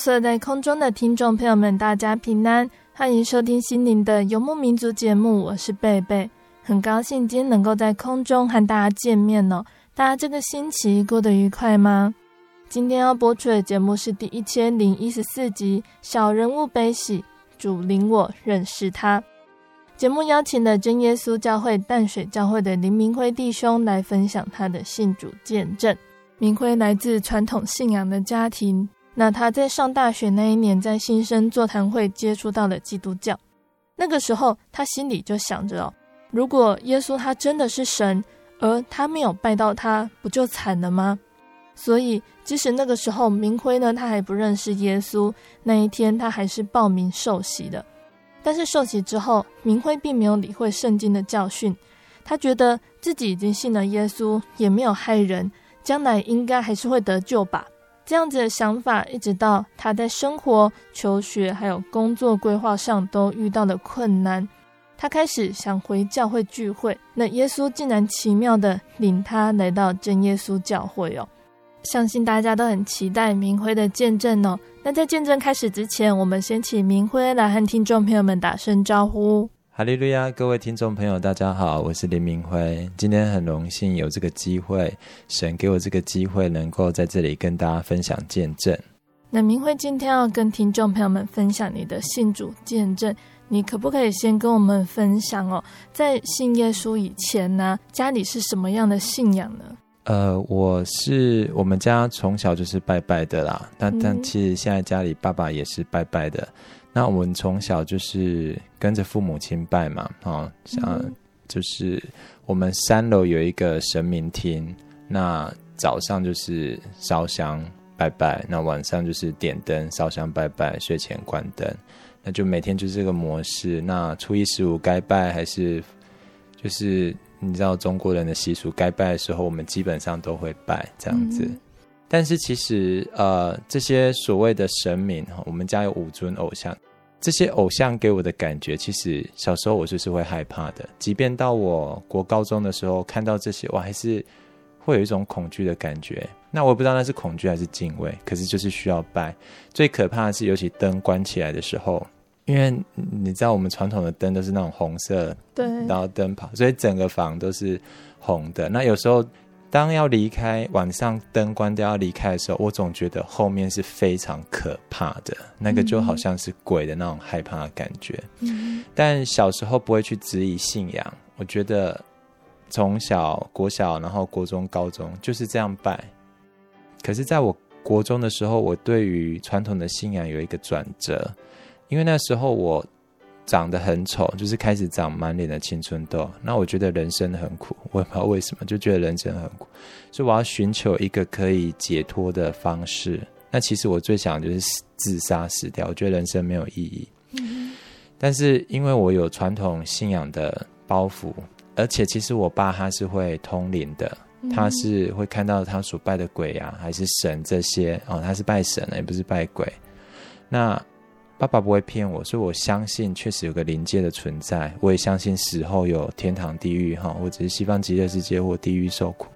所有在空中的听众朋友们，大家平安，欢迎收听心灵的游牧民族节目，我是贝贝，很高兴今天能够在空中和大家见面哦。大家这个星期过得愉快吗？今天要播出的节目是第一千零一十四集《小人物悲喜，主领我认识他》。节目邀请了真耶稣教会淡水教会的林明辉弟兄来分享他的信主见证。明辉来自传统信仰的家庭。那他在上大学那一年，在新生座谈会接触到了基督教。那个时候，他心里就想着哦，如果耶稣他真的是神，而他没有拜到他，不就惨了吗？所以，即使那个时候明辉呢，他还不认识耶稣，那一天他还是报名受洗的。但是受洗之后，明辉并没有理会圣经的教训，他觉得自己已经信了耶稣，也没有害人，将来应该还是会得救吧。这样子的想法，一直到他在生活、求学还有工作规划上都遇到了困难，他开始想回教会聚会。那耶稣竟然奇妙地领他来到真耶稣教会哦！相信大家都很期待明辉的见证哦。那在见证开始之前，我们先请明辉来和听众朋友们打声招呼。哈利路亚，各位听众朋友，大家好，我是林明辉。今天很荣幸有这个机会，神给我这个机会，能够在这里跟大家分享见证。那明辉今天要跟听众朋友们分享你的信主见证，你可不可以先跟我们分享哦？在信耶稣以前呢，家里是什么样的信仰呢？呃，我是我们家从小就是拜拜的啦。但但其实现在家里爸爸也是拜拜的。那我们从小就是跟着父母亲拜嘛，哦，像就是我们三楼有一个神明厅，那早上就是烧香拜拜，那晚上就是点灯烧香拜拜，睡前关灯，那就每天就是这个模式。那初一十五该拜还是就是你知道中国人的习俗，该拜的时候我们基本上都会拜这样子。嗯但是其实，呃，这些所谓的神明，我们家有五尊偶像，这些偶像给我的感觉，其实小时候我就是会害怕的。即便到我国高中的时候，看到这些，我还是会有一种恐惧的感觉。那我也不知道那是恐惧还是敬畏，可是就是需要拜。最可怕的是，尤其灯关起来的时候，因为你知道我们传统的灯都是那种红色，对，然后灯泡，所以整个房都是红的。那有时候。当要离开，晚上灯关掉要离开的时候，我总觉得后面是非常可怕的，那个就好像是鬼的那种害怕的感觉。嗯。但小时候不会去质疑信仰，我觉得从小国小，然后国中、高中就是这样拜。可是，在我国中的时候，我对于传统的信仰有一个转折，因为那时候我。长得很丑，就是开始长满脸的青春痘。那我觉得人生很苦，我也不知道为什么，就觉得人生很苦，所以我要寻求一个可以解脱的方式。那其实我最想就是自杀死掉，我觉得人生没有意义。嗯。但是因为我有传统信仰的包袱，而且其实我爸他是会通灵的，他是会看到他所拜的鬼啊，还是神这些哦，他是拜神的，也不是拜鬼。那。爸爸不会骗我，所以我相信确实有个灵界的存在。我也相信死后有天堂、地狱，哈，或者是西方极乐世界或地狱受苦。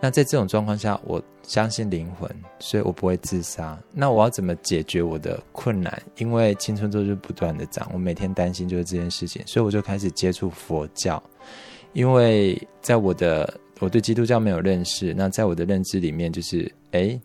那在这种状况下，我相信灵魂，所以我不会自杀。那我要怎么解决我的困难？因为青春痘就不断的长，我每天担心就是这件事情，所以我就开始接触佛教。因为在我的我对基督教没有认识，那在我的认知里面就是，诶，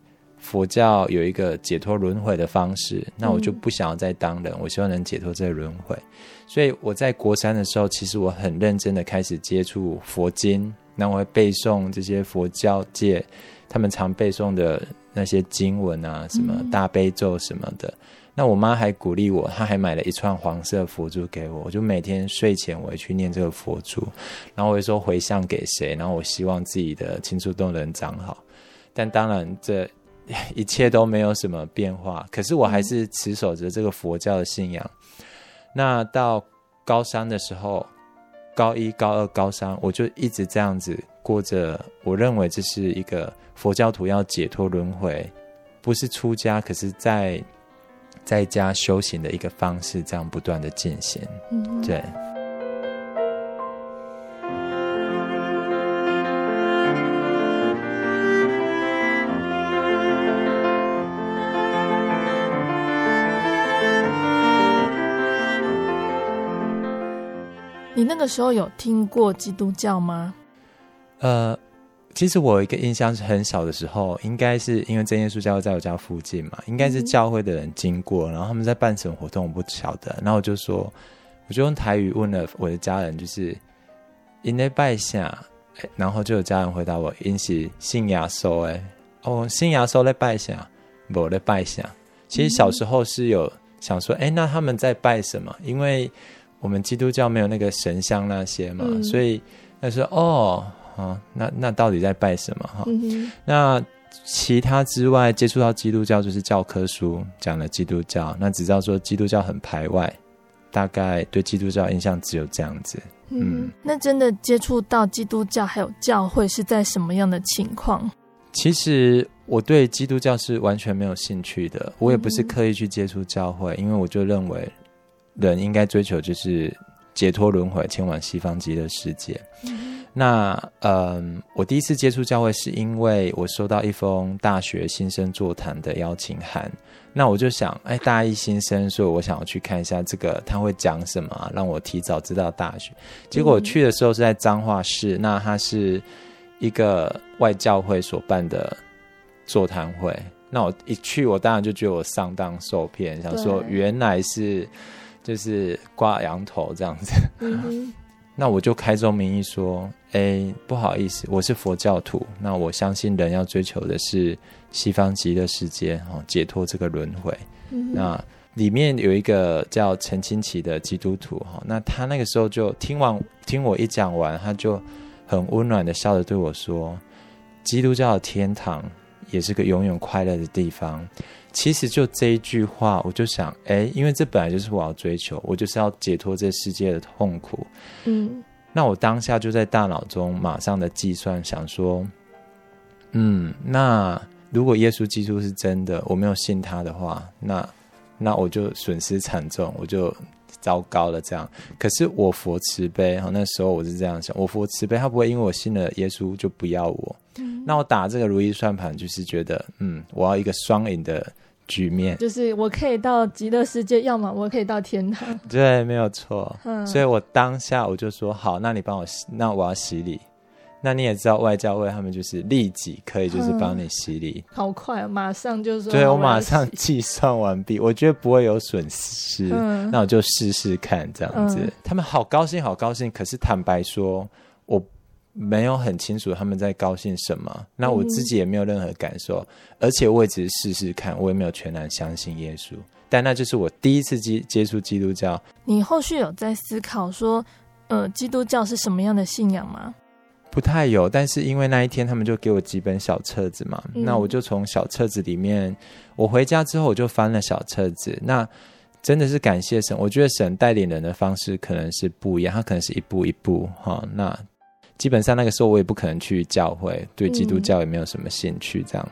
佛教有一个解脱轮回的方式，那我就不想要再当人，我希望能解脱这个轮回。所以我在国三的时候，其实我很认真的开始接触佛经。那我会背诵这些佛教界他们常背诵的那些经文啊，什么大悲咒什么的。嗯、那我妈还鼓励我，她还买了一串黄色佛珠给我，我就每天睡前我会去念这个佛珠，然后我会说回向给谁，然后我希望自己的青春都能长好。但当然这 一切都没有什么变化，可是我还是持守着这个佛教的信仰。那到高三的时候。高一、高二、高三，我就一直这样子过着。我认为这是一个佛教徒要解脱轮回，不是出家，可是在在家修行的一个方式，这样不断的进行。嗯，对。你那个时候有听过基督教吗？呃，其实我有一个印象是很小的时候，应该是因为真耶稣教会在我家附近嘛，应该是教会的人经过，然后他们在办什么活动，我不晓得。然后我就说，我就用台语问了我的家人，就是因咧拜下？然后就有家人回答我，因是信耶稣诶，哦，信耶稣在拜啥？无咧拜下？其实小时候是有想说，哎，那他们在拜什么？因为我们基督教没有那个神像那些嘛，嗯、所以他说哦，啊，那那到底在拜什么哈？嗯、那其他之外接触到基督教就是教科书讲了基督教，那只知道说基督教很排外，大概对基督教印象只有这样子。嗯，嗯，那真的接触到基督教还有教会是在什么样的情况？其实我对基督教是完全没有兴趣的，我也不是刻意去接触教会，嗯、因为我就认为。人应该追求就是解脱轮回，前往西方极乐世界。嗯、那嗯，我第一次接触教会是因为我收到一封大学新生座谈的邀请函。那我就想，哎，大一新生，所以我想要去看一下这个他会讲什么，让我提早知道大学。结果我去的时候是在彰化市，嗯、那它是一个外教会所办的座谈会。那我一去，我当然就觉得我上当受骗，想说原来是。就是挂羊头这样子，嗯、那我就开宗明义说：“哎、欸，不好意思，我是佛教徒。那我相信人要追求的是西方极乐世界，哦，解脱这个轮回。嗯、那里面有一个叫陈清奇的基督徒，哈，那他那个时候就听完听我一讲完，他就很温暖的笑着对我说：基督教的天堂也是个永远快乐的地方。”其实就这一句话，我就想，哎，因为这本来就是我要追求，我就是要解脱这世界的痛苦。嗯，那我当下就在大脑中马上的计算，想说，嗯，那如果耶稣基督是真的，我没有信他的话，那那我就损失惨重，我就糟糕了。这样，可是我佛慈悲，哈，那时候我是这样想，我佛慈悲，他不会因为我信了耶稣就不要我。嗯，那我打这个如意算盘，就是觉得，嗯，我要一个双赢的。局面就是我可以到极乐世界，要么我可以到天堂。对，没有错。嗯，所以我当下我就说好，那你帮我洗，那我要洗礼。那你也知道外教会他们就是立即可以就是帮你洗礼，好快，马上就说。对，我马上计算完毕，我觉得不会有损失，嗯，那我就试试看这样子。嗯，他们好高兴，好高兴。可是坦白说，我。没有很清楚他们在高兴什么，那我自己也没有任何感受，嗯、而且我也只是试试看，我也没有全然相信耶稣。但那就是我第一次接接触基督教。你后续有在思考说，呃，基督教是什么样的信仰吗？不太有，但是因为那一天他们就给我几本小册子嘛，嗯、那我就从小册子里面，我回家之后我就翻了小册子，那真的是感谢神，我觉得神带领人的方式可能是不一样，他可能是一步一步哈，那。基本上那个时候我也不可能去教会，对基督教也没有什么兴趣。这样，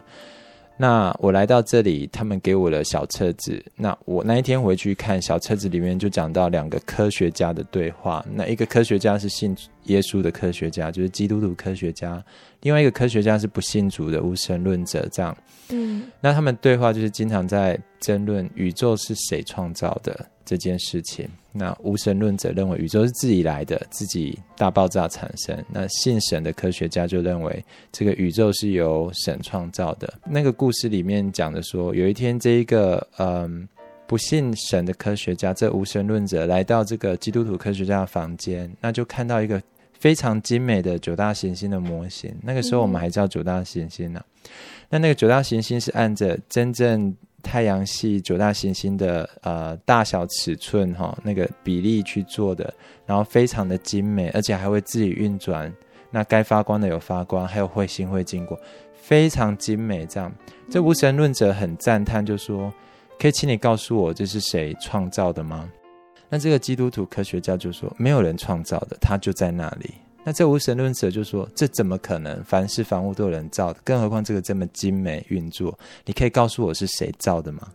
那我来到这里，他们给我的小册子。那我那一天回去看小册子里面就讲到两个科学家的对话。那一个科学家是信耶稣的科学家，就是基督徒科学家；另外一个科学家是不信主的无神论者，这样。嗯，那他们对话就是经常在争论宇宙是谁创造的这件事情。那无神论者认为宇宙是自己来的，自己大爆炸产生。那信神的科学家就认为这个宇宙是由神创造的。那个故事里面讲的说，有一天这一个嗯不信神的科学家，这无神论者来到这个基督徒科学家的房间，那就看到一个非常精美的九大行星的模型。那个时候我们还叫九大行星呢、那那个九大行星是按着真正太阳系九大行星的呃大小尺寸哈、哦、那个比例去做的，然后非常的精美，而且还会自己运转。那该发光的有发光，还有彗星会经过，非常精美。这样，这无神论者很赞叹，就说：“可以请你告诉我这是谁创造的吗？”那这个基督徒科学家就说：“没有人创造的，他就在那里。”那这无神论者就说：“这怎么可能？凡是房屋都有人造的，更何况这个这么精美运作？你可以告诉我是谁造的吗？”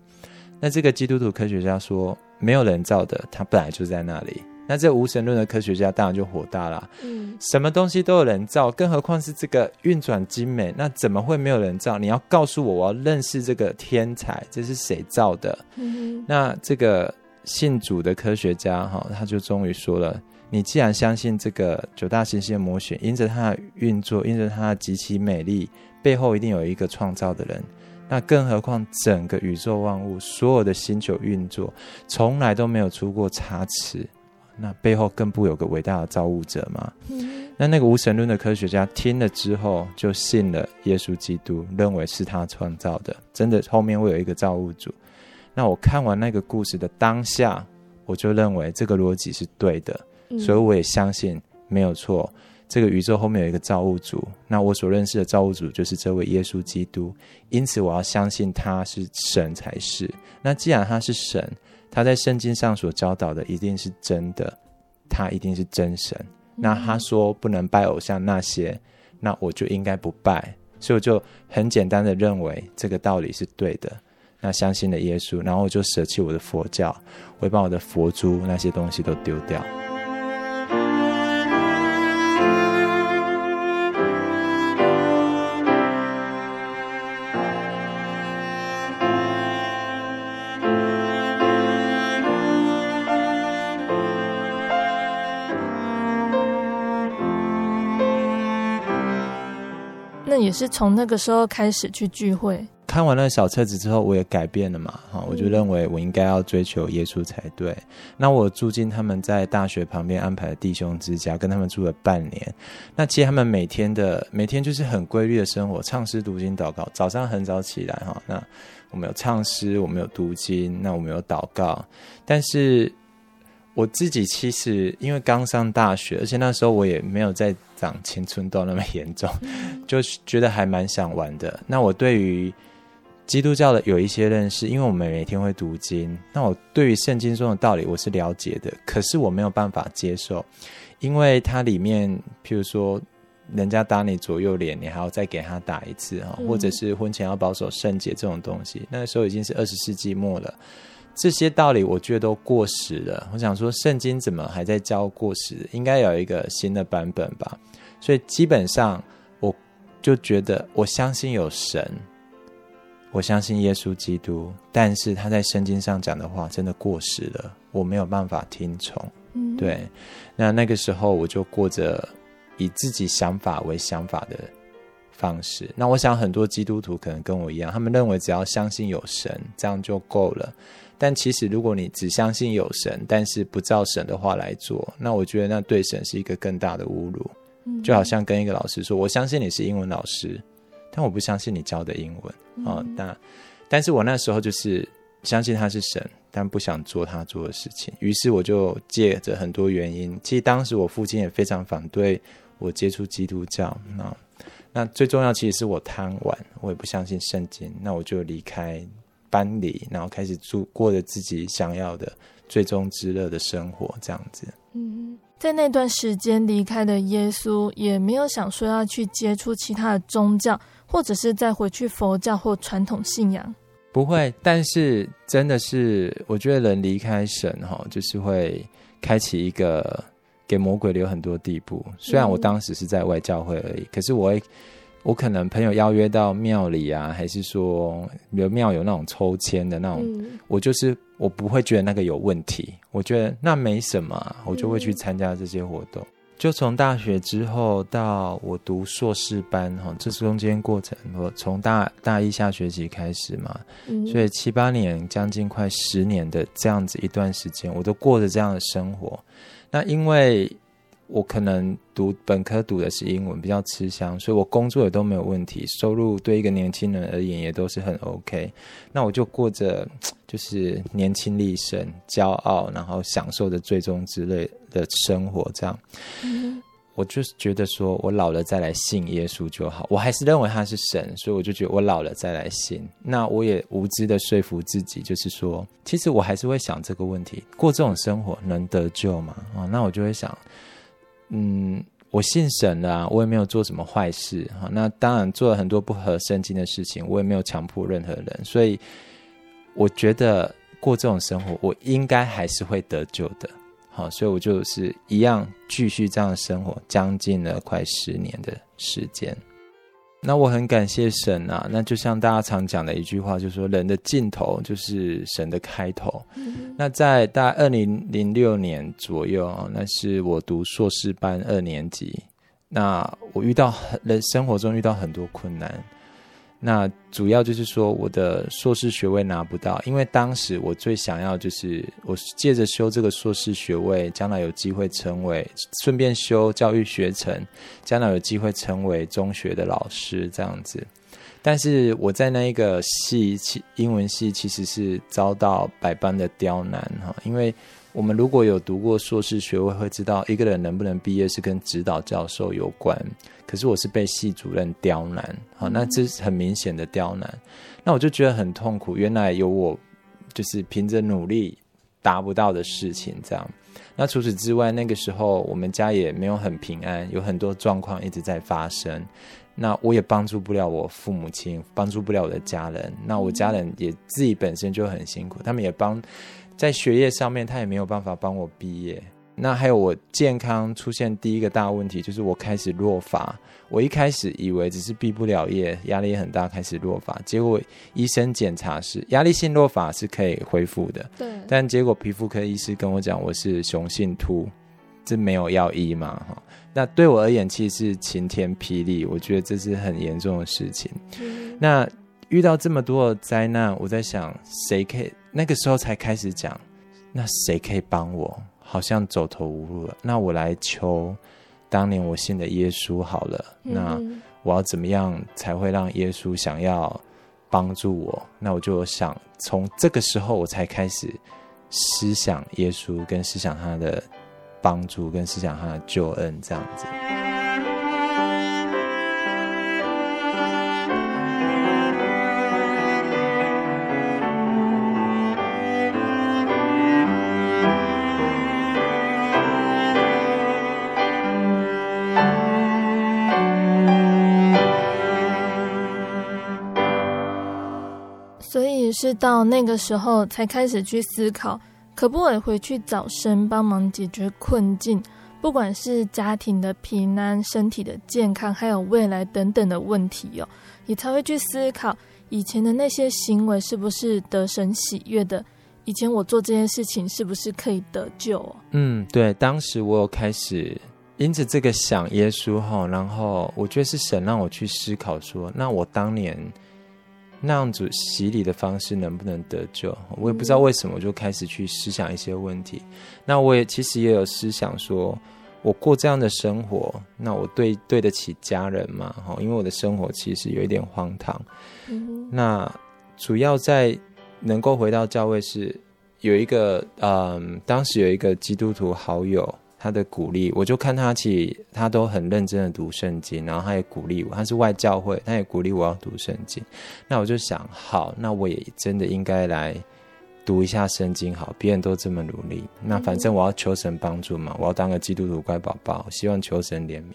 那这个基督徒科学家说：“没有人造的，它本来就在那里。”那这无神论的科学家当然就火大了。嗯，什么东西都有人造，更何况是这个运转精美？那怎么会没有人造？你要告诉我，我要认识这个天才，这是谁造的？嗯，那这个信主的科学家哈，他就终于说了。你既然相信这个九大行星的模型，因着它的运作，因着它的极其美丽，背后一定有一个创造的人。那更何况整个宇宙万物，所有的星球运作，从来都没有出过差池。那背后更不有个伟大的造物者吗？嗯。那那个无神论的科学家听了之后，就信了耶稣基督，认为是他创造的，真的后面会有一个造物主。那我看完那个故事的当下，我就认为这个逻辑是对的。所以我也相信没有错，这个宇宙后面有一个造物主。那我所认识的造物主就是这位耶稣基督，因此我要相信他是神才是。那既然他是神，他在圣经上所教导的一定是真的，他一定是真神。那他说不能拜偶像那些，那我就应该不拜。所以我就很简单的认为这个道理是对的。那相信了耶稣，然后我就舍弃我的佛教，我会把我的佛珠那些东西都丢掉。也是从那个时候开始去聚会。看完了小册子之后，我也改变了嘛，哈，我就认为我应该要追求耶稣才对。那我住进他们在大学旁边安排的弟兄之家，跟他们住了半年。那其实他们每天的每天就是很规律的生活，唱诗、读经、祷告。早上很早起来，哈，那我们有唱诗，我们有读经，那我们有祷告。但是我自己其实因为刚上大学，而且那时候我也没有在。长青春痘那么严重，就觉得还蛮想玩的。那我对于基督教的有一些认识，因为我们每天会读经。那我对于圣经中的道理我是了解的，可是我没有办法接受，因为它里面，譬如说，人家打你左右脸，你还要再给他打一次哈，或者是婚前要保守圣洁这种东西，那个时候已经是二十世纪末了。这些道理我觉得都过时了。我想说，圣经怎么还在教过时？应该有一个新的版本吧。所以基本上，我就觉得我相信有神，我相信耶稣基督，但是他在圣经上讲的话真的过时了，我没有办法听从。嗯，对。那那个时候我就过着以自己想法为想法的方式。那我想很多基督徒可能跟我一样，他们认为只要相信有神，这样就够了。但其实，如果你只相信有神，但是不照神的话来做，那我觉得那对神是一个更大的侮辱。嗯。就好像跟一个老师说：“我相信你是英文老师，但我不相信你教的英文。”嗯。哦，那但是我那时候就是相信他是神，但不想做他做的事情。于是我就借着很多原因，其实当时我父亲也非常反对我接触基督教。那那最重要其实是我贪玩，我也不相信圣经。那我就离开。搬离，然后开始住，过着自己想要的最终之乐的生活，这样子。嗯，在那段时间离开的耶稣，也没有想说要去接触其他的宗教，或者是再回去佛教或传统信仰。不会，但是真的是，我觉得人离开神哈，就是会开启一个给魔鬼留很多地步。虽然我当时是在外教会而已，可是我会。我可能朋友邀约到庙里啊，还是说比如庙有那种抽签的那种，嗯、我就是我不会觉得那个有问题，我觉得那没什么，我就会去参加这些活动。嗯、就从大学之后到我读硕士班哈，这中间过程，我从大大一下学期开始嘛，嗯、所以七八年将近快十年的这样子一段时间，我都过着这样的生活。那因为。我可能读本科读的是英文，比较吃香，所以我工作也都没有问题，收入对一个年轻人而言也都是很 OK。那我就过着就是年轻力盛、骄傲，然后享受着最终之类的生活。这样，我就是觉得说我老了再来信耶稣就好。我还是认为他是神，所以我就觉得我老了再来信。那我也无知的说服自己，就是说，其实我还是会想这个问题：过这种生活能得救吗？啊，那我就会想。嗯，我信神了啊，我也没有做什么坏事哈。那当然做了很多不合圣经的事情，我也没有强迫任何人，所以我觉得过这种生活，我应该还是会得救的。好，所以我就是一样继续这样的生活，将近了快十年的时间。那我很感谢神啊！那就像大家常讲的一句话，就是说人的尽头就是神的开头。嗯、那在大概二零零六年左右啊，那是我读硕士班二年级。那我遇到很人生活中遇到很多困难。那主要就是说，我的硕士学位拿不到，因为当时我最想要就是我借着修这个硕士学位，将来有机会成为顺便修教育学程，将来有机会成为中学的老师这样子。但是我在那一个系，英文系其实是遭到百般的刁难哈，因为。我们如果有读过硕士学位，会知道一个人能不能毕业是跟指导教授有关。可是我是被系主任刁难，好，那这是很明显的刁难。那我就觉得很痛苦。原来有我，就是凭着努力达不到的事情，这样。那除此之外，那个时候我们家也没有很平安，有很多状况一直在发生。那我也帮助不了我父母亲，帮助不了我的家人。那我家人也自己本身就很辛苦，他们也帮。在学业上面，他也没有办法帮我毕业。那还有我健康出现第一个大问题，就是我开始落发。我一开始以为只是毕不了业，压力很大，开始落发。结果医生检查是压力性落发是可以恢复的。对。但结果皮肤科医师跟我讲，我是雄性秃，这没有药医嘛？哈。那对我而言，其实是晴天霹雳。我觉得这是很严重的事情。嗯。那遇到这么多的灾难，我在想，谁可以？那个时候才开始讲，那谁可以帮我？好像走投无路了。那我来求当年我信的耶稣好了。嗯、那我要怎么样才会让耶稣想要帮助我？那我就想从这个时候我才开始思想耶稣，跟思想他的帮助，跟思想他的救恩这样子。是到那个时候才开始去思考，可不可以回去找神帮忙解决困境，不管是家庭的平安、身体的健康，还有未来等等的问题哦，你才会去思考以前的那些行为是不是得神喜悦的，以前我做这件事情是不是可以得救？嗯，对，当时我有开始因着这个想耶稣哈，然后我觉得是神让我去思考说，那我当年。那样子洗礼的方式能不能得救？我也不知道为什么，我就开始去思想一些问题。那我也其实也有思想说，我过这样的生活，那我对对得起家人吗？哈，因为我的生活其实有一点荒唐。嗯。那主要在能够回到教会是有一个，嗯，当时有一个基督徒好友。他的鼓励，我就看他其实他都很认真的读圣经，然后他也鼓励我，他是外教会，他也鼓励我要读圣经。那我就想，好，那我也真的应该来读一下圣经。好，别人都这么努力，那反正我要求神帮助嘛，我要当个基督徒乖宝宝，希望求神怜悯。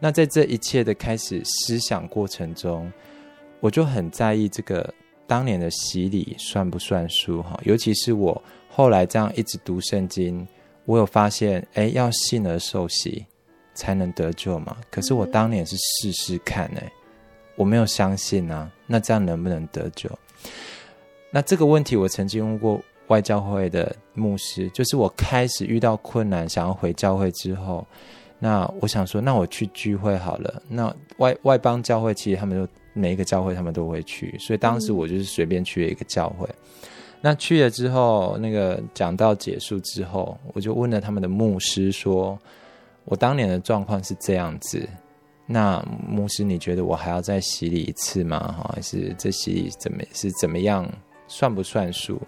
那在这一切的开始思想过程中，我就很在意这个当年的洗礼算不算数哈，尤其是我后来这样一直读圣经。我有发现，哎，要信而受洗才能得救嘛？可是我当年是试试看，哎，我没有相信啊，那这样能不能得救？那这个问题我曾经问过外教会的牧师，就是我开始遇到困难，想要回教会之后，那我想说，那我去聚会好了。那外外邦教会其实他们都每一个教会他们都会去，所以当时我就是随便去了一个教会。嗯、那去了之后，那个讲到结束之后，我就问了他们的牧师说，我当年的状况是这样子。那牧师，你觉得我还要再洗礼一次吗？哈，还是这洗礼怎么是怎么样？算不算数？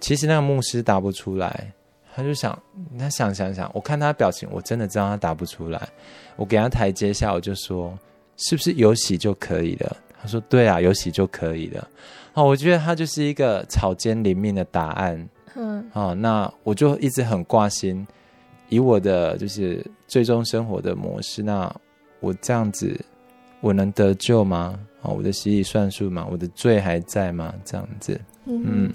其实那个牧师答不出来，他就想，他想想想，我看他表情，我真的知道他答不出来。我给他台阶下，我就说，是不是有洗就可以了？他说，对啊，有洗就可以了。哦，我觉得它就是一个草菅人命的答案。嗯，哦，那我就一直很挂心，以我的就是最终生活的模式，那我这样子，我能得救吗？哦，我的洗礼算数吗？我的罪还在吗？这样子。嗯，嗯，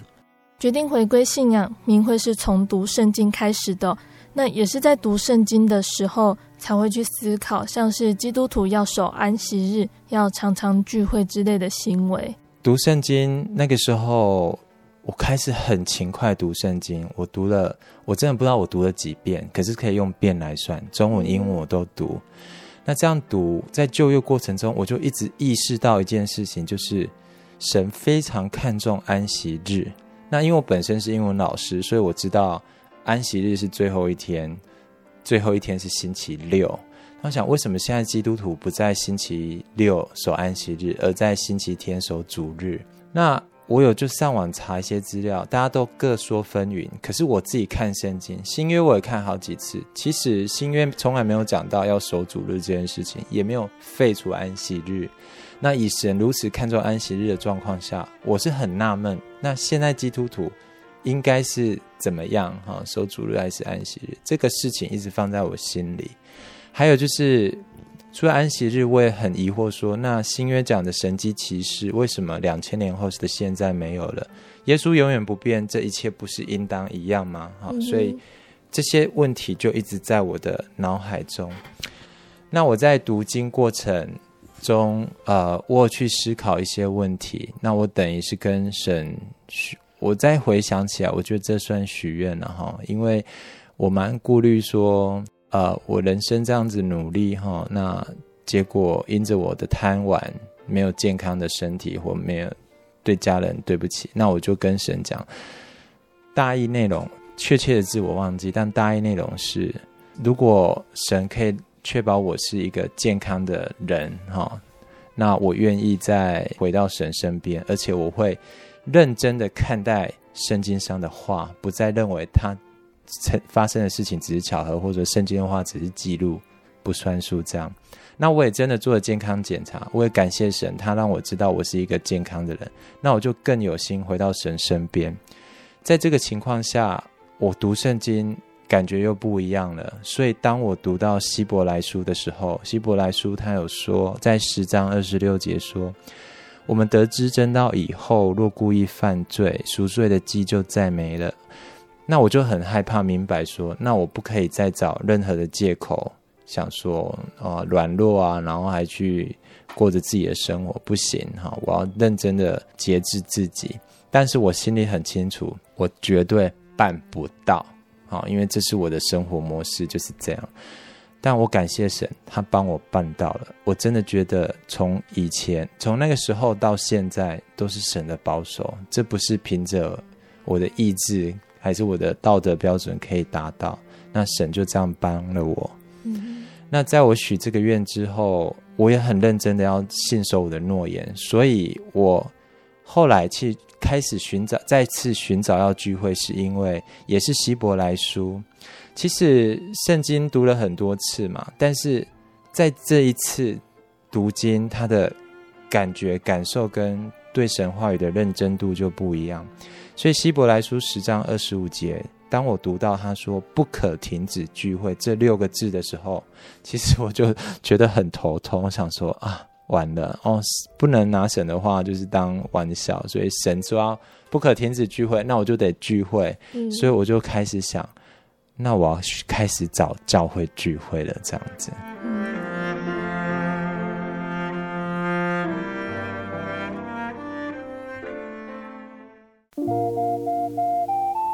决定回归信仰，明慧是从读圣经开始的。那也是在读圣经的时候，才会去思考，像是基督徒要守安息日，要常常聚会之类的行为。读圣经那个时候，我开始很勤快读圣经。我读了，我真的不知道我读了几遍，可是可以用遍来算，中文、英文我都读。那这样读，在就业过程中，我就一直意识到一件事情，就是。神非常看重安息日。那因为我本身是英文老师，所以我知道安息日是最后一天，最后一天是星期六。我想，为什么现在基督徒不在星期六守安息日，而在星期天守主日？那我有就上网查一些资料，大家都各说纷纭。可是我自己看圣经，新约我也看好几次，其实新约从来没有讲到要守主日这件事情，也没有废除安息日。那以神如此看重安息日的状况下，我是很纳闷。那现在基督徒应该是怎么样？哈，守主日还是安息日？这个事情一直放在我心里。还有就是，除了安息日，我也很疑惑说，那新约讲的神迹奇事，为什么两千年后的现在没有了？耶稣永远不变，这一切不是应当一样吗？哈，所以这些问题就一直在我的脑海中。那我在读经过程。中，呃，我去思考一些问题，那我等于是跟神许，我再回想起来，我觉得这算许愿了哈，因为我蛮顾虑说，呃，我人生这样子努力哈，那结果因着我的贪玩，没有健康的身体，或没有对家人对不起，那我就跟神讲，大意内容确切的字我忘记，但大意内容是，如果神可以。确保我是一个健康的人，哈，那我愿意再回到神身边，而且我会认真的看待圣经上的话，不再认为他发生的事情只是巧合，或者圣经的话只是记录不算数这样。那我也真的做了健康检查，我也感谢神，他让我知道我是一个健康的人，那我就更有心回到神身边。在这个情况下，我读圣经。感觉又不一样了，所以当我读到希伯来书的时候，希伯来书他有说，在十章二十六节说：“我们得知真道以后，若故意犯罪，赎罪的祭就再没了。”那我就很害怕，明白说，那我不可以再找任何的借口，想说啊软弱啊，然后还去过着自己的生活，不行哈！我要认真的节制自己，但是我心里很清楚，我绝对办不到。好，因为这是我的生活模式就是这样。但我感谢神，他帮我办到了。我真的觉得，从以前，从那个时候到现在，都是神的保守。这不是凭着我的意志，还是我的道德标准可以达到。那神就这样帮了我。嗯。那在我许这个愿之后，我也很认真的要信守我的诺言。所以我后来去。开始寻找，再次寻找要聚会，是因为也是希伯来书。其实圣经读了很多次嘛，但是在这一次读经，他的感觉、感受跟对神话语的认真度就不一样。所以希伯来书十章二十五节，当我读到他说“不可停止聚会”这六个字的时候，其实我就觉得很头痛。我想说啊。完了哦，不能拿神的话就是当玩笑，所以神说不可停止聚会，那我就得聚会，嗯、所以我就开始想，那我要开始找教会聚会了，这样子。嗯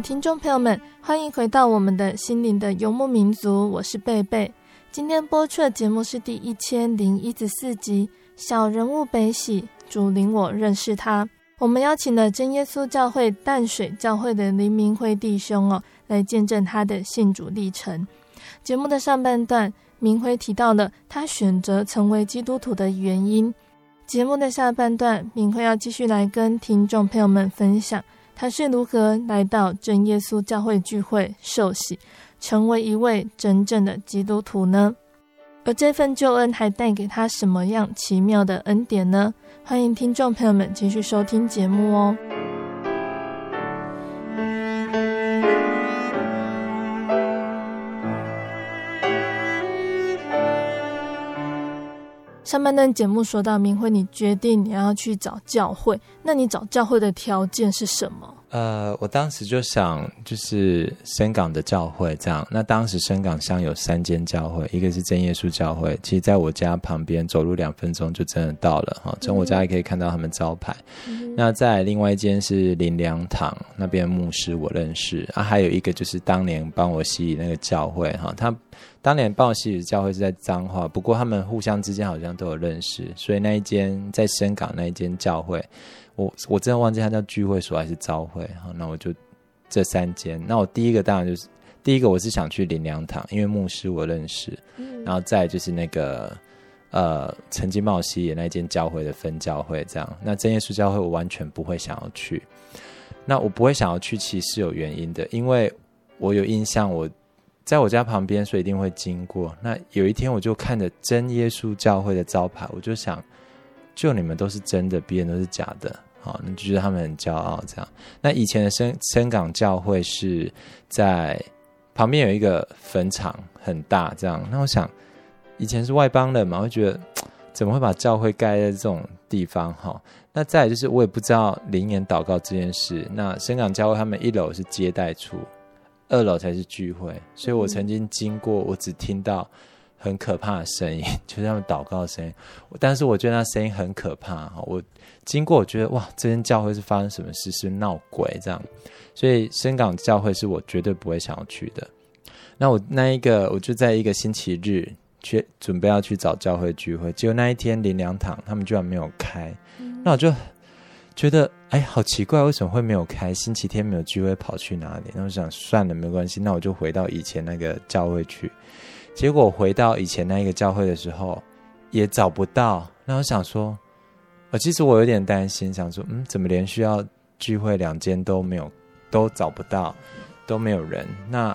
听众朋友们，欢迎回到我们的心灵的游牧民族，我是贝贝。今天播出的节目是第一千零一十四集《小人物悲喜》，主领我认识他。我们邀请了真耶稣教会淡水教会的林明辉弟兄哦，来见证他的信主历程。节目的上半段，明辉提到了他选择成为基督徒的原因。节目的下半段，明辉要继续来跟听众朋友们分享他是如何来到真耶稣教会聚会受洗。成为一位真正的基督徒呢？而这份救恩还带给他什么样奇妙的恩典呢？欢迎听众朋友们继续收听节目哦。上半段节目说到，明辉，你决定你要去找教会，那你找教会的条件是什么？呃，我当时就想，就是深港的教会这样。那当时深港乡有三间教会，一个是真耶稣教会，其实在我家旁边，走路两分钟就真的到了哈。从我家也可以看到他们招牌。嗯、那在另外一间是林良堂，那边牧师我认识啊。还有一个就是当年帮我洗礼那个教会哈，他当年帮我洗礼的教会是在彰化，不过他们互相之间好像都有认识，所以那一间在深港那一间教会。我我真的忘记它叫聚会所还是招会，好，那我就这三间。那我第一个当然就是第一个，我是想去林良堂，因为牧师我认识。嗯、然后再就是那个呃，曾经帮我洗礼那间教会的分教会这样。那真耶稣教会我完全不会想要去。那我不会想要去，其实是有原因的，因为我有印象，我在我家旁边，所以一定会经过。那有一天我就看着真耶稣教会的招牌，我就想。就你们都是真的，别人都是假的，好，你就觉得他们很骄傲这样。那以前的深深港教会是在旁边有一个坟场，很大这样。那我想，以前是外邦人嘛，我觉得怎么会把教会盖在这种地方？哈，那再来就是我也不知道灵言祷告这件事。那深港教会他们一楼是接待处，二楼才是聚会，所以我曾经经过，我只听到。很可怕的声音，就是他们祷告的声音。但是我觉得那声音很可怕哈。我经过，我觉得哇，这间教会是发生什么事？是闹鬼这样。所以深港教会是我绝对不会想要去的。那我那一个，我就在一个星期日去准备要去找教会聚会，结果那一天灵粮堂他们居然没有开。那我就觉得哎，好奇怪，为什么会没有开？星期天没有聚会，跑去哪里？那我想算了，没关系，那我就回到以前那个教会去。结果回到以前那一个教会的时候，也找不到。那我想说，呃，其实我有点担心，想说，嗯，怎么连续要聚会两间都没有，都找不到，都没有人。那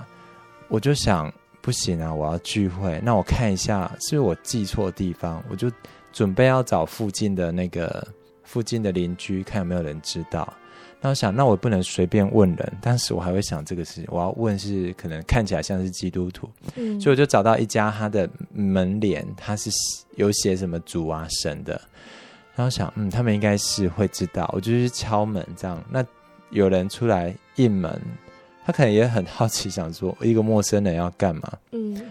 我就想，不行啊，我要聚会。那我看一下，是不是我记错地方？我就准备要找附近的那个附近的邻居，看有没有人知道。那我想，那我不能随便问人，但是我还会想这个事情，我要问是可能看起来像是基督徒，嗯，所以我就找到一家他的门帘，他是有写什么主啊神的，然后想，嗯，他们应该是会知道，我就去敲门这样，那有人出来应门，他可能也很好奇，想说一个陌生人要干嘛，嗯。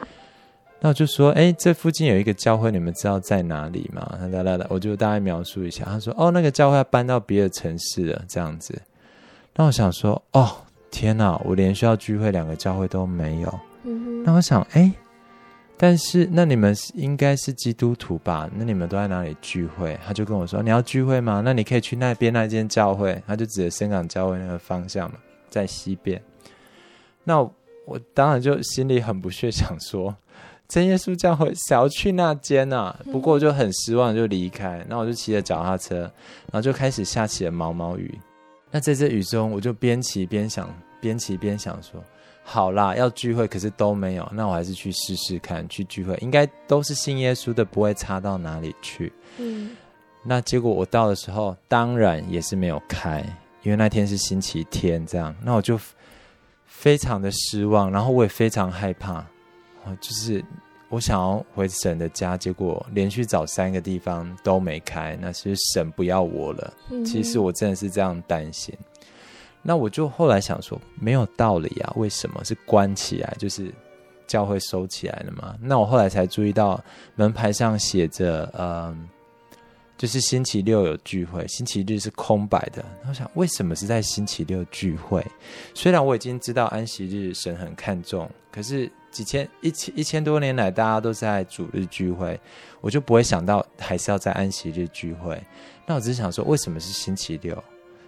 那我就说，哎，这附近有一个教会，你们知道在哪里吗？哒哒哒，我就大概描述一下。他说，哦，那个教会要搬到别的城市了，这样子。那我想说，哦，天哪，我连需要聚会两个教会都没有。嗯。那我想，哎，但是那你们应该是基督徒吧？那你们都在哪里聚会？他就跟我说，你要聚会吗？那你可以去那边那间教会。他就指着深港教会那个方向嘛，在西边。那我，我当然就心里很不屑，想说。真耶稣教会想要去那间啊，不过我就很失望，就离开。那我就骑着脚踏车，然后就开始下起了毛毛雨。那在这雨中，我就边骑边想，边骑边想说，好啦，要聚会，可是都没有，那我还是去试试看，去聚会，应该都是信耶稣的，不会差到哪里去。嗯，那结果我到的时候，当然也是没有开，因为那天是星期天，这样，那我就非常的失望，然后我也非常害怕，就是。我想要回神的家，结果连续找三个地方都没开，那是神不要我了。嗯、其实我真的是这样担心。那我就后来想说，没有道理啊，为什么是关起来，就是教会收起来了嘛？那我后来才注意到门牌上写着，嗯，就是星期六有聚会，星期日是空白的。我想，为什么是在星期六聚会？虽然我已经知道安息日神很看重，可是。几千一千一千多年来，大家都在主日聚会，我就不会想到还是要在安息日聚会。那我只是想说，为什么是星期六？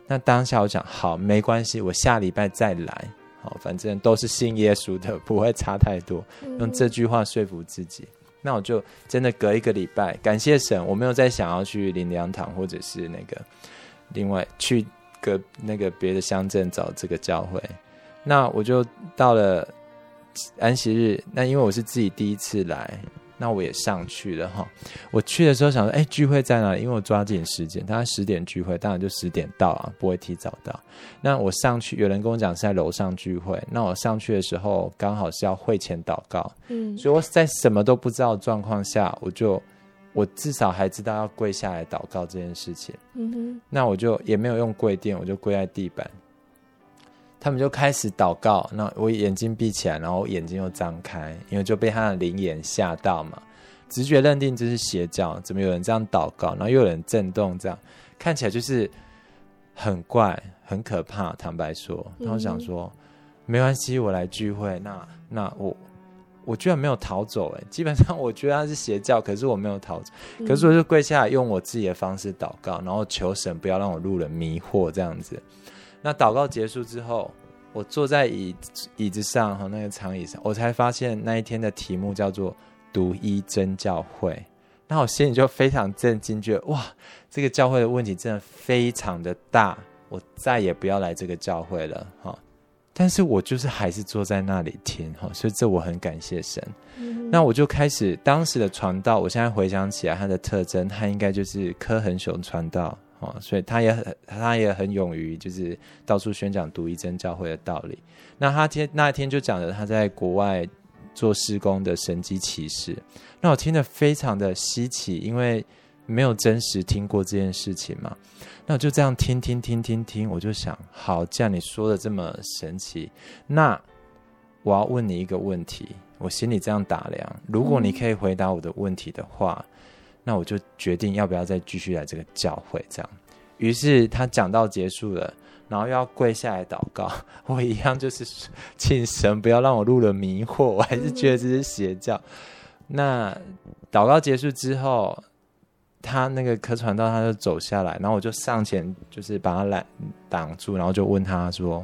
那当下我讲好，没关系，我下礼拜再来。好，反正都是信耶稣的，不会差太多。用这句话说服自己。那我就真的隔一个礼拜，感谢神，我没有再想要去林良堂，或者是那个另外去隔那个别的乡镇找这个教会。那我就到了。安息日，那因为我是自己第一次来，那我也上去了哈。我去的时候想说，哎，聚会在哪里？因为我抓紧时间，他十点聚会，当然就十点到啊，不会提早到。那我上去，有人跟我讲是在楼上聚会，那我上去的时候刚好是要会前祷告，嗯，所以我在什么都不知道的状况下，我就我至少还知道要跪下来祷告这件事情，嗯哼，那我就也没有用跪垫，我就跪在地板。他们就开始祷告，那我眼睛闭起来，然后眼睛又张开，因为就被他的灵眼吓到嘛，直觉认定这是邪教，怎么有人这样祷告，然后又有人震动，这样看起来就是很怪、很可怕。坦白说，然后想说、没关系，我来聚会，那那我我居然没有逃走，哎，基本上我觉得他是邪教，可是我没有逃走，可是我就跪下来用我自己的方式祷告，然后求神不要让我路人迷惑这样子。那祷告结束之后，我坐在椅椅子上和那个长椅上，我才发现那一天的题目叫做“独一真教会”。那我心里就非常震惊，觉得哇，这个教会的问题真的非常的大，我再也不要来这个教会了哈。但是我就是还是坐在那里听哈，所以这我很感谢神。嗯、那我就开始当时的传道，我现在回想起来，他的特征，他应该就是柯恒雄传道。哦，所以他也很，他也很勇于，就是到处宣讲独一真教会的道理。那他天那一天就讲了他在国外做施工的神机骑士，那我听得非常的稀奇，因为没有真实听过这件事情嘛。那我就这样听听听听听，我就想，好，既然你说的这么神奇，那我要问你一个问题，我心里这样打量，如果你可以回答我的问题的话。嗯那我就决定要不要再继续来这个教会，这样。于是他讲到结束了，然后又要跪下来祷告。我一样就是请神不要让我入了迷惑，我还是觉得这是邪教。那祷告结束之后，他那个客传道他就走下来，然后我就上前就是把他拦挡住，然后就问他说。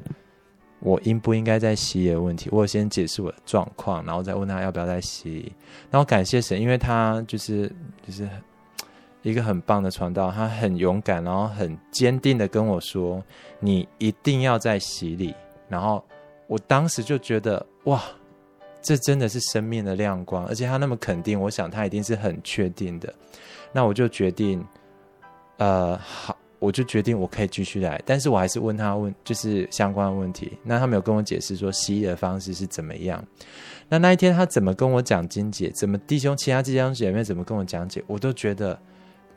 我应不应该再洗礼的问题，我先解释我的状况，然后再问他要不要再洗礼。然后感谢神，因为他就是就是一个很棒的传道，他很勇敢，然后很坚定的跟我说：“你一定要再洗礼。”然后我当时就觉得哇，这真的是生命的亮光，而且他那么肯定，我想他一定是很确定的。那我就决定，呃，好。我就决定我可以继续来，但是我还是问他问就是相关的问题。那他没有跟我解释说洗礼的方式是怎么样。那那一天他怎么跟我讲经解，怎么弟兄其他弟兄姐妹怎么跟我讲解，我都觉得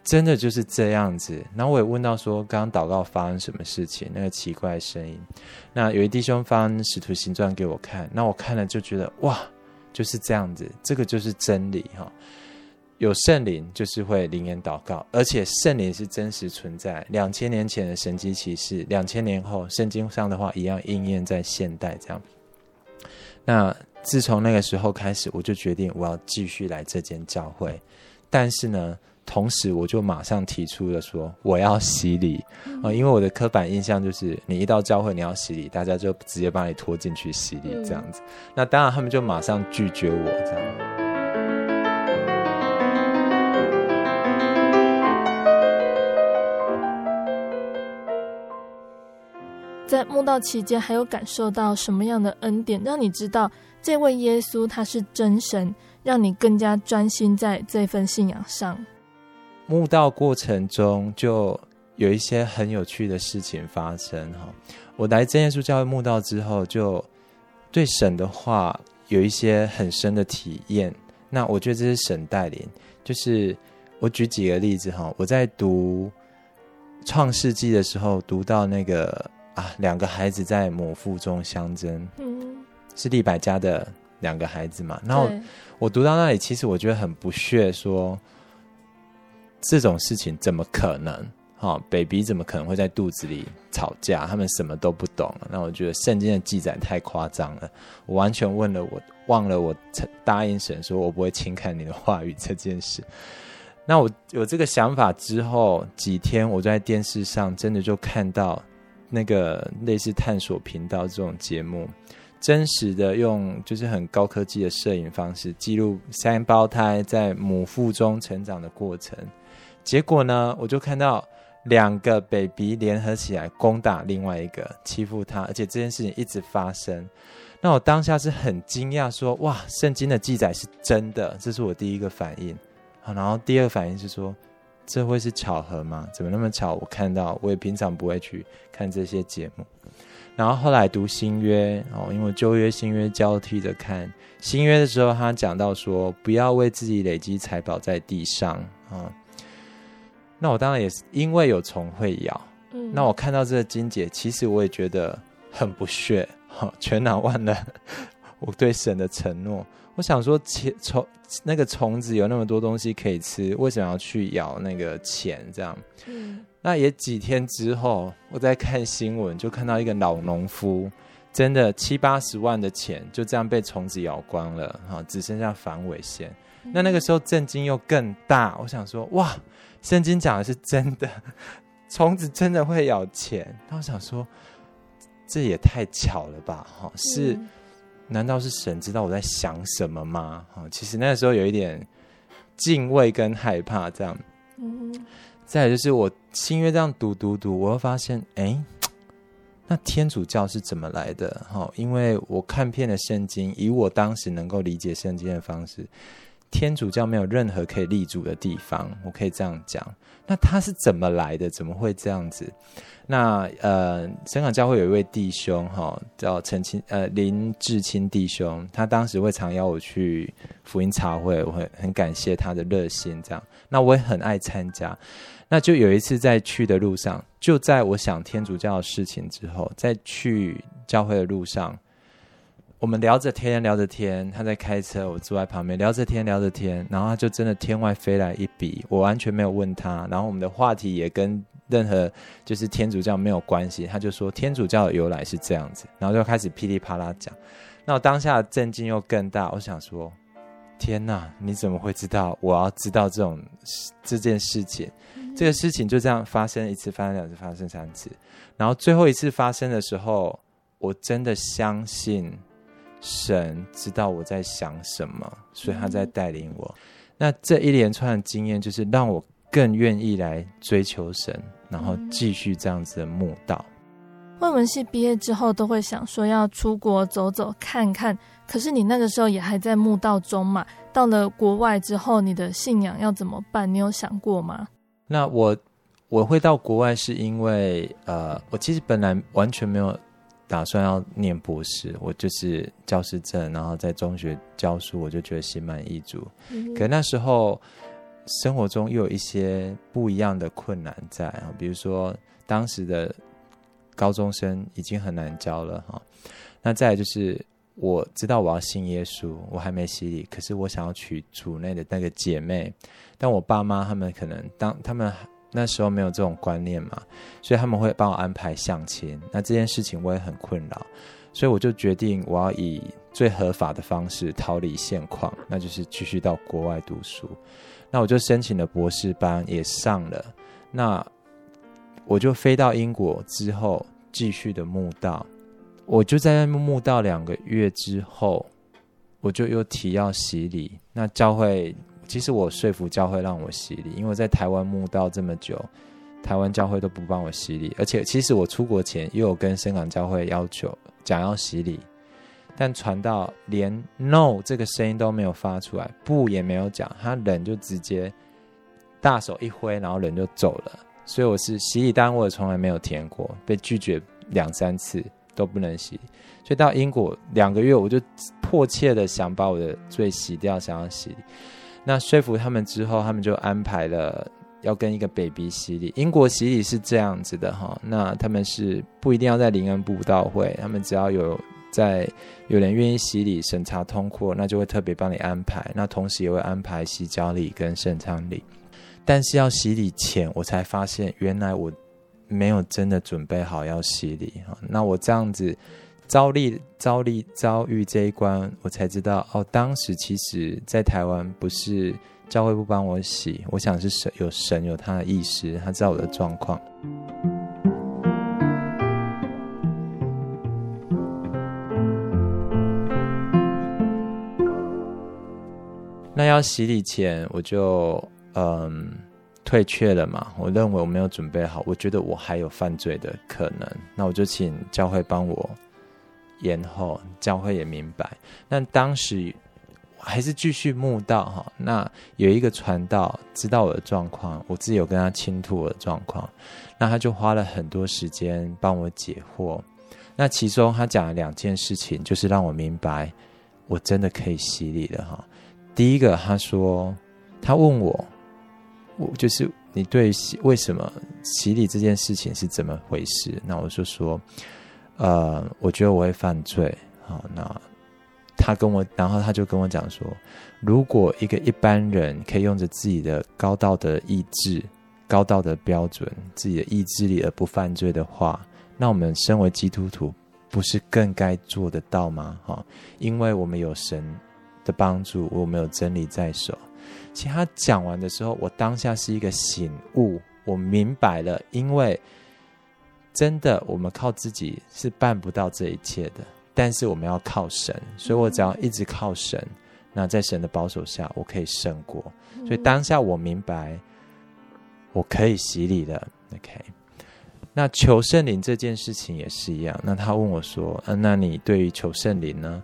真的就是这样子。然后我也问到说，刚刚祷告发生什么事情？那个奇怪的声音。那有一弟兄翻使徒行传给我看，那我看了就觉得哇，就是这样子，这个就是真理哈。有圣灵就是会灵言祷告，而且圣灵是真实存在。两千年前的神迹奇事，两千年后圣经上的话一样应验在现代。这样，那自从那个时候开始，我就决定我要继续来这间教会。但是呢，同时我就马上提出了说我要洗礼啊，因为我的刻板印象就是你一到教会你要洗礼，大家就直接把你拖进去洗礼这样子。那当然他们就马上拒绝我这样。在慕道期间，还有感受到什么样的恩典，让你知道这位耶稣他是真神，让你更加专心在这份信仰上？慕道过程中就有一些很有趣的事情发生哈。我来真耶稣教会慕道之后，就对神的话有一些很深的体验。那我觉得这是神带领，就是我举几个例子哈。我在读创世纪的时候，读到那个啊，两个孩子在母腹中相争，嗯，是利百家的两个孩子嘛。然后我读到那里，其实我觉得很不屑，说这种事情怎么可能？哈，baby 怎么可能会在肚子里吵架？他们什么都不懂。那我觉得圣经的记载太夸张了，我完全问了我。忘了我答应神说，我不会轻看你的话语这件事。那我有这个想法之后，几天我在电视上真的就看到那个类似探索频道这种节目，真实的用就是很高科技的摄影方式记录三胞胎在母腹中成长的过程。结果呢，我就看到两个 baby 联合起来攻打另外一个，欺负他，而且这件事情一直发生。那我当下是很惊讶，说：“哇，圣经的记载是真的。”这是我第一个反应。好，然后第二个反应是说：“这会是巧合吗？怎么那么巧？我看到，我也平常不会去看这些节目。”然后后来读新约哦，因为旧约新约交替着看新约的时候，他讲到说：“不要为自己累积财宝在地上啊。”那我当然也是因为有虫会咬。嗯，那我看到这个金姐，其实我也觉得很不屑。好，全然忘了我对神的承诺。我想说，钱虫那个虫子有那么多东西可以吃，为什么要去咬那个钱？这样，嗯，那也几天之后，我在看新闻，就看到一个老农夫，真的七八十万的钱就这样被虫子咬光了，哈，只剩下防尾线。嗯。那那个时候震惊又更大，我想说，哇，圣经讲的是真的，虫子真的会咬钱。那我想说。这也太巧了吧！哈，是，难道是神知道我在想什么吗？哈，其实那个时候有一点敬畏跟害怕，这样。嗯。再来就是我新约这样读读读，我会发现，哎，那天主教是怎么来的？哈，因为我看遍了圣经，以我当时能够理解圣经的方式，天主教没有任何可以立足的地方。我可以这样讲，那他是怎么来的？怎么会这样子？那呃，香港教会有一位弟兄哈，叫陈清呃林志清弟兄，他当时会常邀我去福音茶会，我会很感谢他的热心，这样，那我也很爱参加。那就有一次在去的路上，就在我想天主教的事情之后，在去教会的路上，我们聊着天聊着天，他在开车，我坐在旁边聊着天聊着天，然后他就真的天外飞来一笔，我完全没有问他，然后我们的话题也跟。任何就是天主教没有关系，他就说天主教的由来是这样子，然后就开始噼里啪啦讲。那我当下的震惊又更大，我想说：天哪，你怎么会知道？我要知道这种这件事情，这个事情就这样发生一次，发生两次，发生三次，然后最后一次发生的时候，我真的相信神知道我在想什么，所以他在带领我。那这一连串的经验，就是让我更愿意来追求神。然后继续这样子的慕道。外文系毕业之后，都会想说要出国走走看看。可是你那个时候也还在慕道中嘛？到了国外之后，你的信仰要怎么办？你有想过吗？那我我会到国外，是因为呃，我其实本来完全没有打算要念博士，我就是教师证，然后在中学教书，我就觉得心满意足。嗯、可那时候。生活中又有一些不一样的困难在啊，比如说当时的高中生已经很难教了哈。那再来就是我知道我要信耶稣，我还没洗礼，可是我想要娶主内的那个姐妹，但我爸妈他们可能当他们那时候没有这种观念嘛，所以他们会帮我安排相亲。那这件事情我也很困扰，所以我就决定我要以最合法的方式逃离现况，那就是继续到国外读书。那我就申请了博士班，也上了。那我就飞到英国之后，继续的慕道。我就在那慕道两个月之后，我就又提要洗礼。那教会其实我说服教会让我洗礼，因为我在台湾慕道这么久，台湾教会都不帮我洗礼，而且其实我出国前又有跟香港教会要求讲要洗礼，但传道连 no 这个声音都没有发出来，不也没有讲，他人就直接大手一挥，然后人就走了。所以我是洗礼单，我也从来没有填过，被拒绝两三次都不能洗。所以到英国两个月，我就迫切的想把我的罪洗掉，想要洗礼。那说服他们之后，他们就安排了。要跟一个 baby 洗礼，英国洗礼是这样子的哈，那他们是不一定要在灵恩布道会，他们只要有在有人愿意洗礼，审查通过，那就会特别帮你安排，那同时也会安排洗脚礼跟圣餐礼。但是要洗礼前，我才发现原来我没有真的准备好要洗礼哈，那我这样子遭历遭历遭遇这一关，我才知道哦，当时其实在台湾不是。教会不帮我洗，我想是神有神有他的意思，他知道我的状况。那要洗礼前，我就嗯退却了嘛。我认为我没有准备好，我觉得我还有犯罪的可能，那我就请教会帮我延后。教会也明白，那当时。还是继续慕道哈，那有一个传道知道我的状况，我自己有跟他倾吐我的状况，那他就花了很多时间帮我解惑。那其中他讲了两件事情，就是让我明白我真的可以洗礼了哈。第一个，他说他问我，我就是你对洗为什么洗礼这件事情是怎么回事？那我就说，呃，我觉得我会犯罪。好，那。他跟我，然后他就跟我讲说，如果一个一般人可以用着自己的高道德意志、高道德标准、自己的意志力而不犯罪的话，那我们身为基督徒，不是更该做得到吗？哈，因为我们有神的帮助，我们有真理在手。其实他讲完的时候，我当下是一个醒悟，我明白了，因为真的我们靠自己是办不到这一切的。但是我们要靠神，所以我只要一直靠神，那在神的保守下，我可以胜过。所以当下我明白，我可以洗礼了。OK，那求圣灵这件事情也是一样。那他问我说：“嗯、啊，那你对于求圣灵呢？”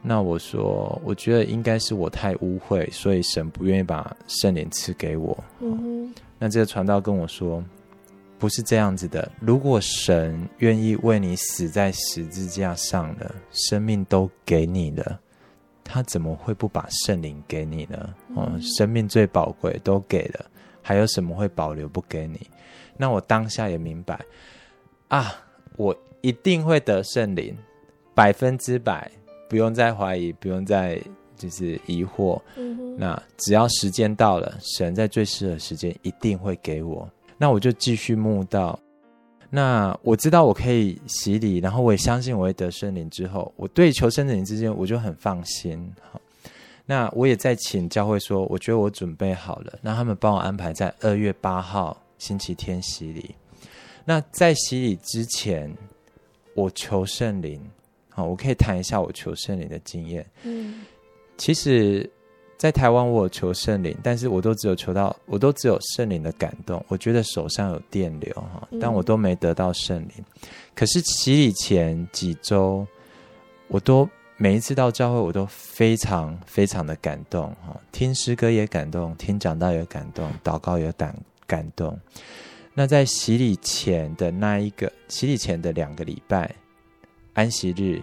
那我说：“我觉得应该是我太污秽，所以神不愿意把圣灵赐给我。”嗯，那这个传道跟我说。不是这样子的。如果神愿意为你死在十字架上了，生命都给你了，他怎么会不把圣灵给你呢？哦，生命最宝贵，都给了，还有什么会保留不给你？那我当下也明白啊，我一定会得圣灵，百分之百，不用再怀疑，不用再就是疑惑。那只要时间到了，神在最适合时间一定会给我。那我就继续慕道。那我知道我可以洗礼，然后我也相信我会得圣灵。之后，我对求圣灵之间我就很放心。好，那我也在请教会说，我觉得我准备好了，那他们帮我安排在二月八号星期天洗礼。那在洗礼之前，我求圣灵。好，我可以谈一下我求圣灵的经验。嗯，其实。在台湾，我有求圣灵，但是我都只有求到，我都只有圣灵的感动。我觉得手上有电流哈，但我都没得到圣灵。可是洗礼前几周，我都每一次到教会，我都非常非常的感动哈。听诗歌也感动，听讲道也感动，祷告也感感动。那在洗礼前的那一个，洗礼前的两个礼拜，安息日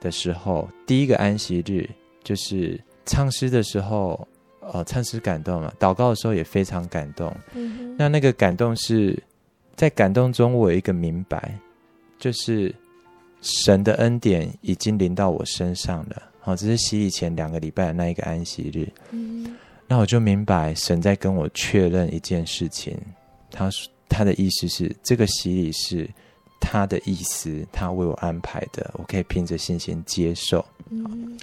的时候，第一个安息日就是。唱诗的时候，呃，唱诗感动了；祷告的时候也非常感动。嗯。那那个感动是在感动中，我有一个明白，就是神的恩典已经临到我身上了。好，这是洗礼前两个礼拜的那一个安息日。嗯。那我就明白，神在跟我确认一件事情。他他的意思是，这个洗礼是他的意思，他为我安排的，我可以凭着信心接受。嗯。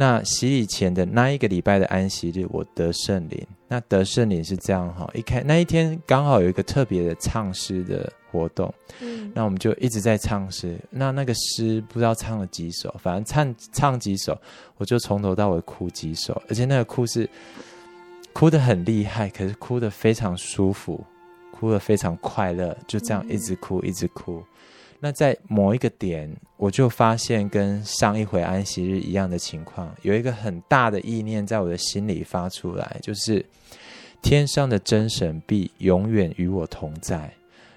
那洗礼前的那一个礼拜的安息日，我得圣灵。那得圣灵是这样哈，一开那一天刚好有一个特别的唱诗的活动，嗯，那我们就一直在唱诗。那那个诗不知道唱了几首，反正唱唱几首，我就从头到尾哭几首，而且那个哭是哭得很厉害，可是哭得非常舒服，哭得非常快乐，就这样一直哭一直哭。那在某一个点，我就发现跟上一回安息日一样的情况，有一个很大的意念在我的心里发出来，就是天上的真神必永远与我同在。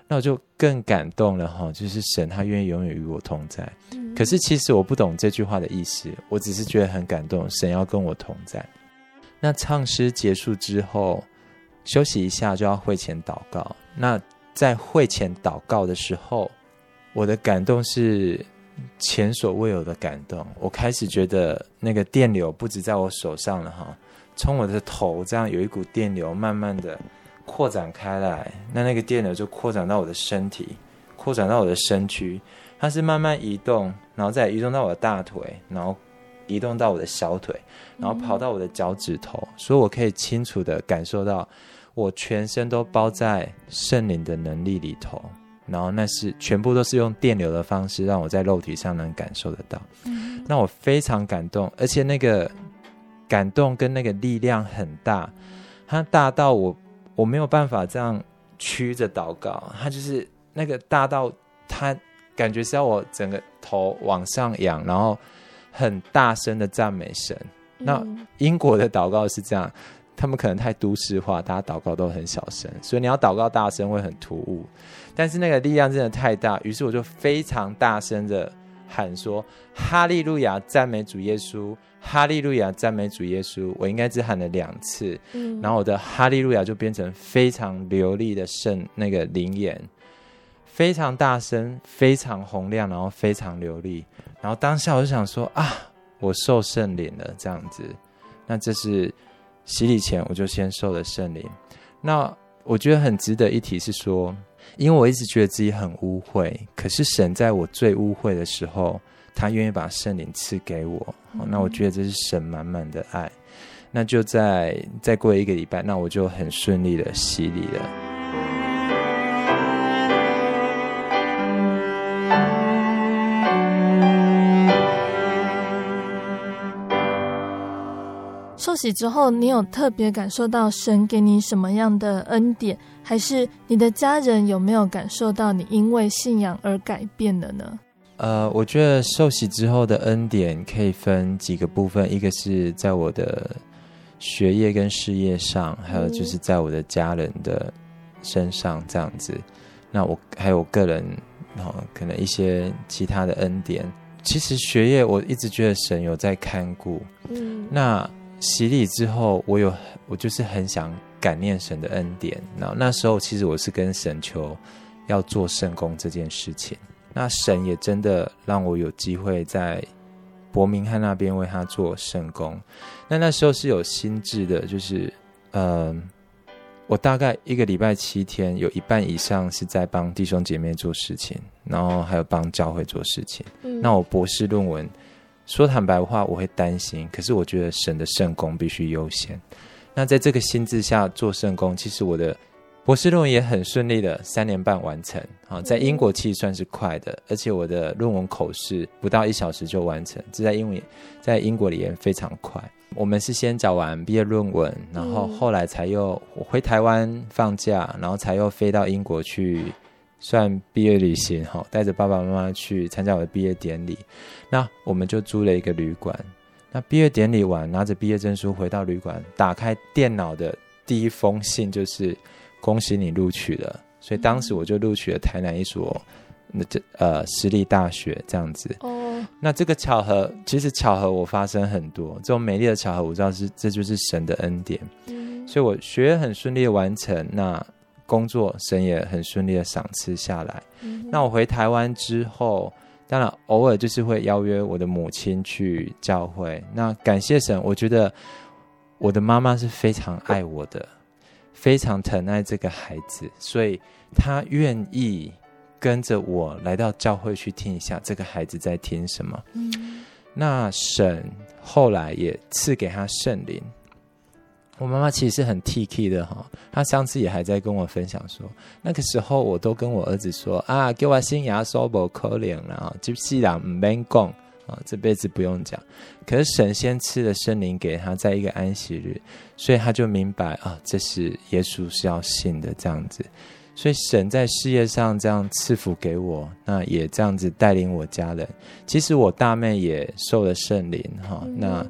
那我就更感动了哈，就是神他愿意永远与我同在。可是其实我不懂这句话的意思，我只是觉得很感动，神要跟我同在。那唱诗结束之后，休息一下就要会前祷告。那在会前祷告的时候，我的感动是前所未有的感动，我开始觉得那个电流不止在我手上了哈，从我的头这样有一股电流慢慢的扩展开来，那那个电流就扩展到我的身体，扩展到我的身躯，它是慢慢移动，然后再移动到我的大腿，然后移动到我的小腿，然后跑到我的脚趾头，所以我可以清楚的感受到我全身都包在圣灵的能力里头。然后那是全部都是用电流的方式让我在肉体上能感受得到，嗯，那我非常感动，而且那个感动跟那个力量很大，它大到我我没有办法这样曲着祷告，它就是那个大到它感觉是要我整个头往上仰，然后很大声的赞美神。那英国的祷告是这样，他们可能太都市化，大家祷告都很小声，所以你要祷告大声会很突兀。但是那个力量真的太大，于是我就非常大声的喊说：“哈利路亚，赞美主耶稣！哈利路亚，赞美主耶稣！”我应该只喊了两次，嗯，然后我的哈利路亚就变成非常流利的圣那个灵言，非常大声，非常洪亮，然后非常流利。然后当下我就想说：“啊，我受圣灵了。”这样子，那这是洗礼前我就先受了圣灵。那我觉得很值得一提是说。因为我一直觉得自己很污秽，可是神在我最污秽的时候，他愿意把圣灵赐给我，嗯。那我觉得这是神满满的爱。那就在再过一个礼拜，那我就很顺利的洗礼了。受洗之后，你有特别感受到神给你什么样的恩典？还是你的家人有没有感受到你因为信仰而改变了呢？呃，我觉得受洗之后的恩典可以分几个部分，一个是在我的学业跟事业上，还有就是在我的家人的身上这样子。那我还有我个人，哦，可能一些其他的恩典。其实学业我一直觉得神有在看顾。嗯，那。洗礼之后，我有我就是很想感念神的恩典。然后那时候，其实我是跟神求要做圣工这件事情。那神也真的让我有机会在伯明翰那边为他做圣工。那那时候是有心智的，就是呃，我大概一个礼拜七天，有一半以上是在帮弟兄姐妹做事情，然后还有帮教会做事情。嗯。那我博士论文。说坦白话，我会担心。可是我觉得神的圣功必须优先。那在这个心智下做圣功，其实我的博士论文也很顺利的三年半完成。啊，在英国其实算是快的，而且我的论文口试不到一小时就完成，这在英文在英国里面非常快。我们是先找完毕业论文，然后后来才又回台湾放假，然后才又飞到英国去。算毕业旅行哈，带着爸爸妈妈去参加我的毕业典礼。那我们就租了一个旅馆。那毕业典礼完，拿着毕业证书回到旅馆，打开电脑的第一封信就是恭喜你录取了。所以当时我就录取了台南一所那这呃私立大学这样子。哦。那这个巧合，其实巧合我发生很多，这种美丽的巧合，我知道是这就是神的恩典。嗯。所以我学业很顺利的完成。那。工作神也很顺利的赏赐下来。嗯。那我回台湾之后，当然偶尔就是会邀约我的母亲去教会。那感谢神，我觉得我的妈妈是非常爱我的，非常疼爱这个孩子，所以她愿意跟着我来到教会去听一下这个孩子在听什么。嗯。那神后来也赐给他圣灵。我妈妈其实是很 T K 的哈，她上次也还在跟我分享说，那个时候我都跟我儿子说啊，给我新牙刷不可怜了啊，就既然唔免讲啊，这辈子不用讲。可是神先赐了圣灵给他，在一个安息日，所以他就明白啊，这是耶稣是要信的这样子。所以神在事业上这样赐福给我，那也这样子带领我家人。其实我大妹也受了圣灵哈，那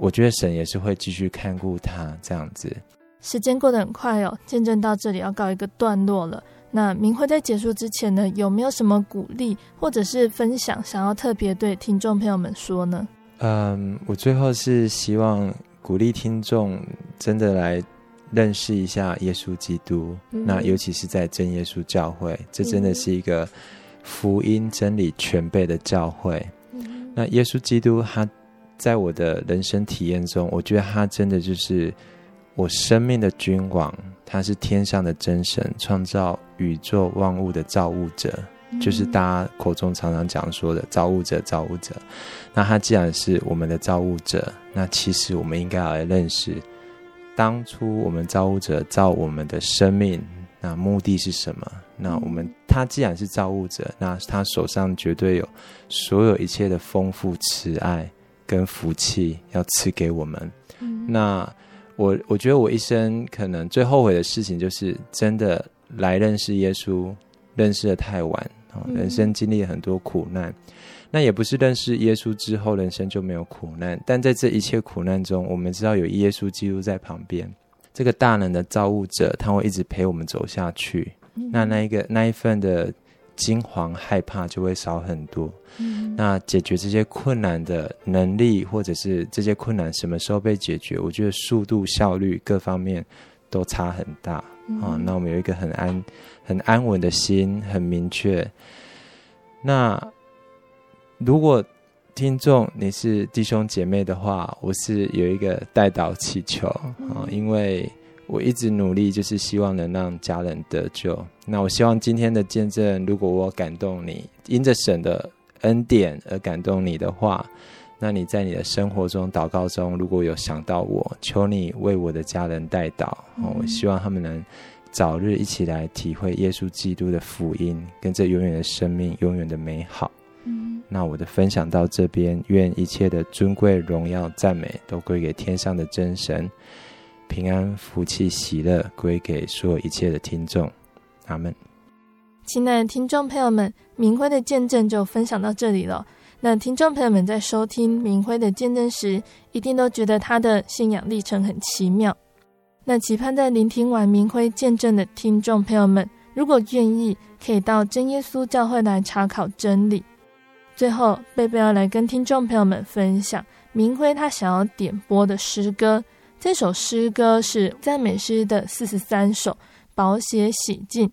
我觉得神也是会继续看顾他这样子。时间过得很快哦，见证到这里要告一个段落了。那明慧在结束之前呢，有没有什么鼓励或者是分享，想要特别对听众朋友们说呢？嗯，我最后是希望鼓励听众真的来认识一下耶稣基督。嗯、那尤其是在真耶稣教会，这真的是一个福音真理全备的教会。嗯、那耶稣基督他在我的人生体验中，我觉得他真的就是我生命的君王。他是天上的真神，创造宇宙万物的造物者，就是大家口中常常讲说的造物者。造物者，那他既然是我们的造物者，那其实我们应该要来认识，当初我们造物者造我们的生命，那目的是什么？那我们他既然是造物者，那他手上绝对有所有一切的丰富、慈爱跟福气要赐给我们。那。我我觉得我一生可能最后悔的事情，就是真的来认识耶稣，认识的太晚，人生经历了很多苦难。那也不是认识耶稣之后，人生就没有苦难。但在这一切苦难中，我们知道有耶稣基督在旁边，这个大能的造物者，他会一直陪我们走下去。那那一个那一份的。惊惶害怕就会少很多。嗯，那解决这些困难的能力，或者是这些困难什么时候被解决？我觉得速度、效率各方面都差很大。嗯，啊。那我们有一个很安、很安稳的心，很明确。那如果听众你是弟兄姐妹的话，我是有一个代祷祈求啊，因为。我一直努力，就是希望能让家人得救。那我希望今天的见证，如果我感动你，因着神的恩典而感动你的话，那你在你的生活中祷告中，如果有想到我，求你为我的家人代祷。嗯。我希望他们能早日一起来体会耶稣基督的福音，跟这永远的生命，永远的美好。嗯。那我的分享到这边，愿一切的尊贵、荣耀、赞美都归给天上的真神。平安、福气、喜乐归给所有一切的听众，阿门。亲爱的听众朋友们，明辉的见证就分享到这里了。那听众朋友们在收听明辉的见证时，一定都觉得他的信仰历程很奇妙。那期盼在聆听完明辉见证的听众朋友们，如果愿意，可以到真耶稣教会来查考真理。最后，贝贝要来跟听众朋友们分享明辉他想要点播的诗歌。这首诗歌是赞美诗的四十三首，宝血洗净。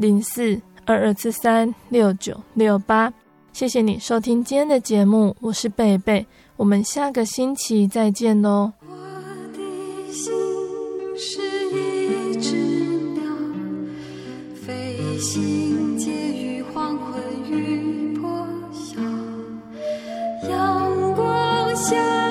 零四二二七三六九六八。谢谢你收听今天的节目我是贝贝我们下个星期再见哦我的心是一只鸟飞行借黄昏雨破晓阳光下